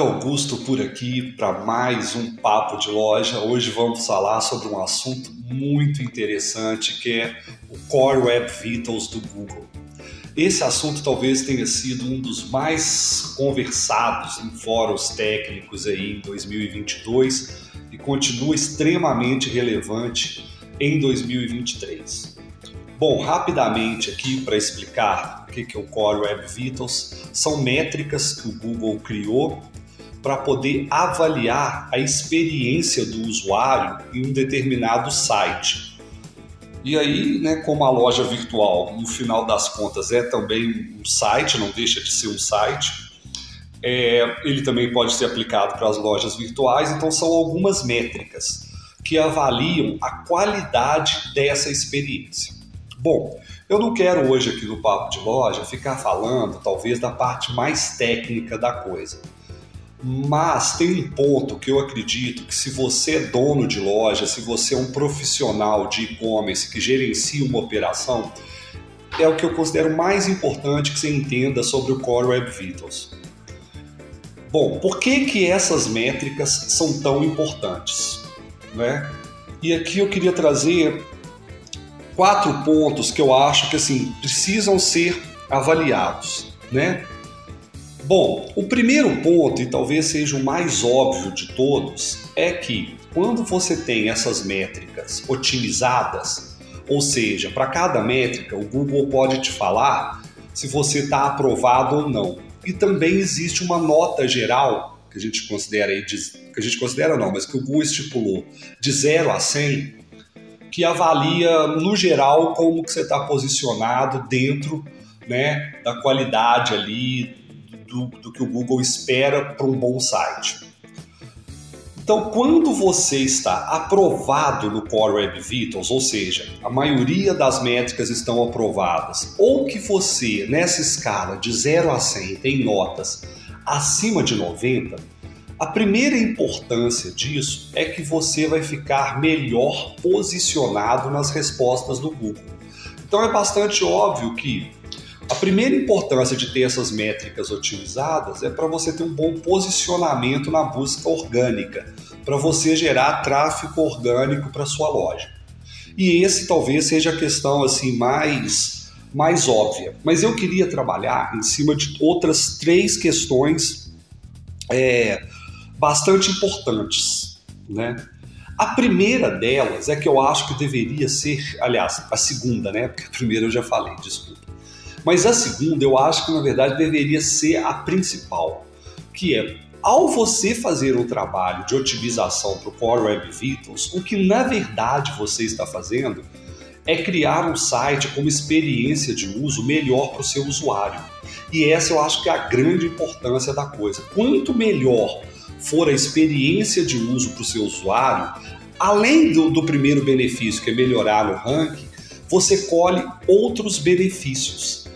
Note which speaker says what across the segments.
Speaker 1: Flávio Augusto por aqui para mais um Papo de Loja. Hoje vamos falar sobre um assunto muito interessante que é o Core Web Vitals do Google. Esse assunto talvez tenha sido um dos mais conversados em fóruns técnicos aí em 2022 e continua extremamente relevante em 2023. Bom, rapidamente aqui para explicar o que é o Core Web Vitals, são métricas que o Google criou para poder avaliar a experiência do usuário em um determinado site. E aí, né, como a loja virtual, no final das contas, é também um site, não deixa de ser um site, é, ele também pode ser aplicado para as lojas virtuais, então são algumas métricas que avaliam a qualidade dessa experiência. Bom, eu não quero hoje aqui no Papo de Loja ficar falando talvez da parte mais técnica da coisa. Mas tem um ponto que eu acredito que se você é dono de loja, se você é um profissional de e-commerce que gerencia uma operação, é o que eu considero mais importante que você entenda sobre o Core Web Vitals. Bom, por que, que essas métricas são tão importantes? Né? E aqui eu queria trazer quatro pontos que eu acho que assim precisam ser avaliados, né? Bom, o primeiro ponto, e talvez seja o mais óbvio de todos, é que quando você tem essas métricas otimizadas, ou seja, para cada métrica, o Google pode te falar se você está aprovado ou não. E também existe uma nota geral que a gente considera aí, que a gente considera não, mas que o Google estipulou de 0 a 100, que avalia, no geral, como que você está posicionado dentro né, da qualidade ali do, do que o Google espera para um bom site. Então, quando você está aprovado no Core Web Vitals, ou seja, a maioria das métricas estão aprovadas, ou que você, nessa escala de 0 a 100, tem notas acima de 90, a primeira importância disso é que você vai ficar melhor posicionado nas respostas do Google. Então é bastante óbvio que a primeira importância de ter essas métricas otimizadas é para você ter um bom posicionamento na busca orgânica, para você gerar tráfego orgânico para sua loja. E esse talvez seja a questão assim mais mais óbvia. Mas eu queria trabalhar em cima de outras três questões é, bastante importantes, né? A primeira delas é que eu acho que deveria ser, aliás, a segunda, né? Porque a primeira eu já falei, desculpa. Mas a segunda eu acho que na verdade deveria ser a principal, que é ao você fazer um trabalho de otimização para o Core Web Vitals, o que na verdade você está fazendo é criar um site com uma experiência de uso melhor para o seu usuário. E essa eu acho que é a grande importância da coisa. Quanto melhor for a experiência de uso para o seu usuário, além do, do primeiro benefício, que é melhorar no ranking, você colhe outros benefícios,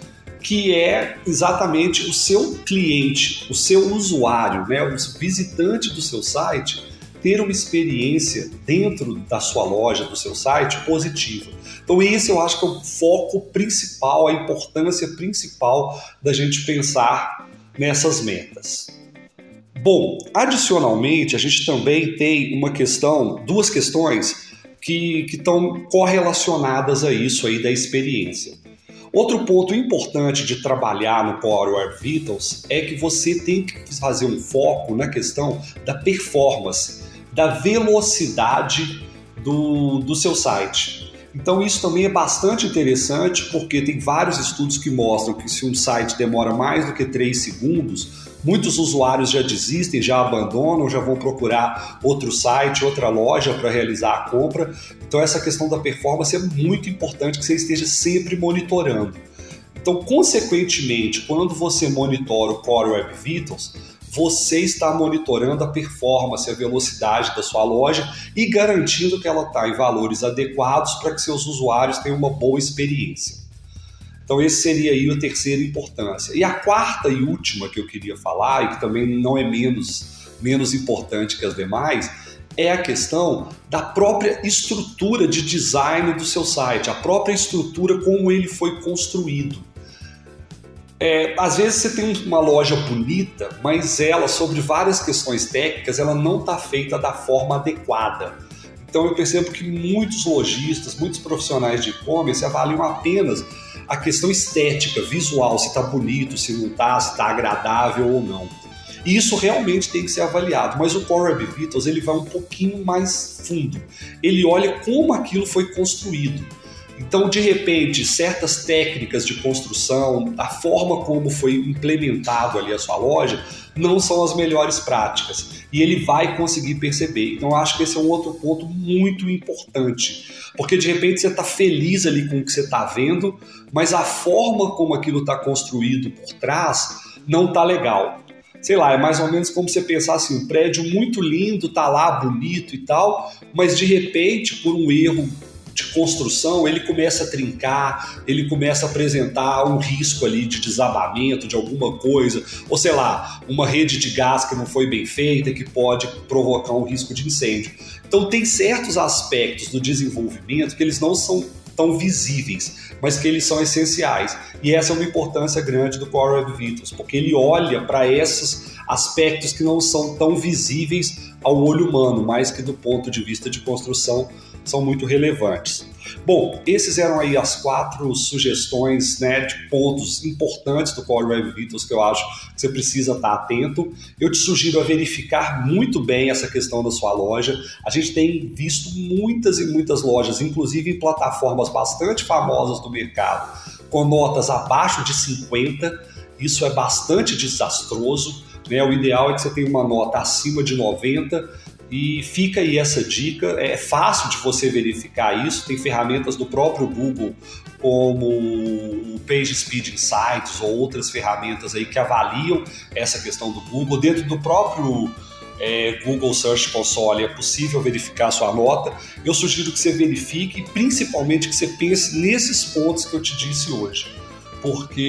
Speaker 1: que é exatamente o seu cliente, o seu usuário, né, o visitante do seu site, ter uma experiência dentro da sua loja, do seu site, positiva. Então, esse eu acho que é o foco principal, a importância principal da gente pensar nessas metas. Bom, adicionalmente, a gente também tem uma questão, duas questões que estão correlacionadas a isso aí da experiência. Outro ponto importante de trabalhar no Core Web Vitals é que você tem que fazer um foco na questão da performance, da velocidade do, do seu site. Então isso também é bastante interessante porque tem vários estudos que mostram que se um site demora mais do que 3 segundos, Muitos usuários já desistem, já abandonam, já vão procurar outro site, outra loja para realizar a compra. Então, essa questão da performance é muito importante que você esteja sempre monitorando. Então, consequentemente, quando você monitora o Core Web Vitals, você está monitorando a performance, a velocidade da sua loja e garantindo que ela está em valores adequados para que seus usuários tenham uma boa experiência. Então, esse seria aí a terceira importância. E a quarta e última que eu queria falar, e que também não é menos, menos importante que as demais, é a questão da própria estrutura de design do seu site, a própria estrutura como ele foi construído. É, às vezes você tem uma loja bonita, mas ela, sobre várias questões técnicas, ela não está feita da forma adequada. Então eu percebo que muitos lojistas, muitos profissionais de e-commerce avaliam apenas a questão estética, visual, se está bonito, se não está, se está agradável ou não. E isso realmente tem que ser avaliado. Mas o Core Web Vitals ele vai um pouquinho mais fundo. Ele olha como aquilo foi construído. Então, de repente, certas técnicas de construção, a forma como foi implementado ali a sua loja, não são as melhores práticas. E ele vai conseguir perceber. Então, acho que esse é um outro ponto muito importante. Porque de repente você está feliz ali com o que você está vendo, mas a forma como aquilo está construído por trás não está legal sei lá, é mais ou menos como você pensar assim, um prédio muito lindo, tá lá bonito e tal, mas de repente, por um erro de construção, ele começa a trincar, ele começa a apresentar um risco ali de desabamento de alguma coisa, ou sei lá, uma rede de gás que não foi bem feita que pode provocar um risco de incêndio. Então tem certos aspectos do desenvolvimento que eles não são tão visíveis, mas que eles são essenciais. E essa é uma importância grande do Core Web Vitals, porque ele olha para esses aspectos que não são tão visíveis ao olho humano, mas que do ponto de vista de construção são muito relevantes. Bom, esses eram aí as quatro sugestões né, de pontos importantes do Core Web Vitals que eu acho que você precisa estar atento. Eu te sugiro a verificar muito bem essa questão da sua loja. A gente tem visto muitas e muitas lojas, inclusive em plataformas bastante famosas do mercado, com notas abaixo de 50. Isso é bastante desastroso. Né? O ideal é que você tenha uma nota acima de 90 e fica aí essa dica, é fácil de você verificar isso, tem ferramentas do próprio Google, como o Page Speed Insights ou outras ferramentas aí que avaliam essa questão do Google. Dentro do próprio é, Google Search Console é possível verificar sua nota. Eu sugiro que você verifique e principalmente que você pense nesses pontos que eu te disse hoje, porque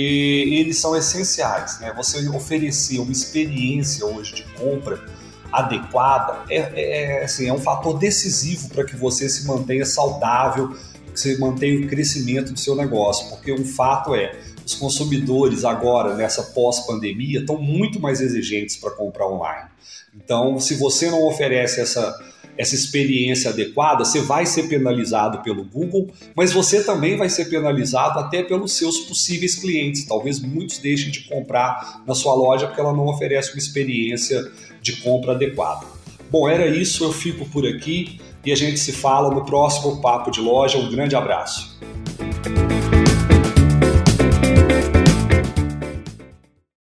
Speaker 1: eles são essenciais. Né? Você oferecer uma experiência hoje de compra adequada é, é, é, assim, é um fator decisivo para que você se mantenha saudável, que você mantenha o crescimento do seu negócio, porque um fato é os consumidores agora nessa pós-pandemia estão muito mais exigentes para comprar online. Então, se você não oferece essa essa experiência adequada, você vai ser penalizado pelo Google, mas você também vai ser penalizado até pelos seus possíveis clientes. Talvez muitos deixem de comprar na sua loja porque ela não oferece uma experiência de compra adequada. Bom, era isso, eu fico por aqui e a gente se fala no próximo Papo de Loja. Um grande abraço.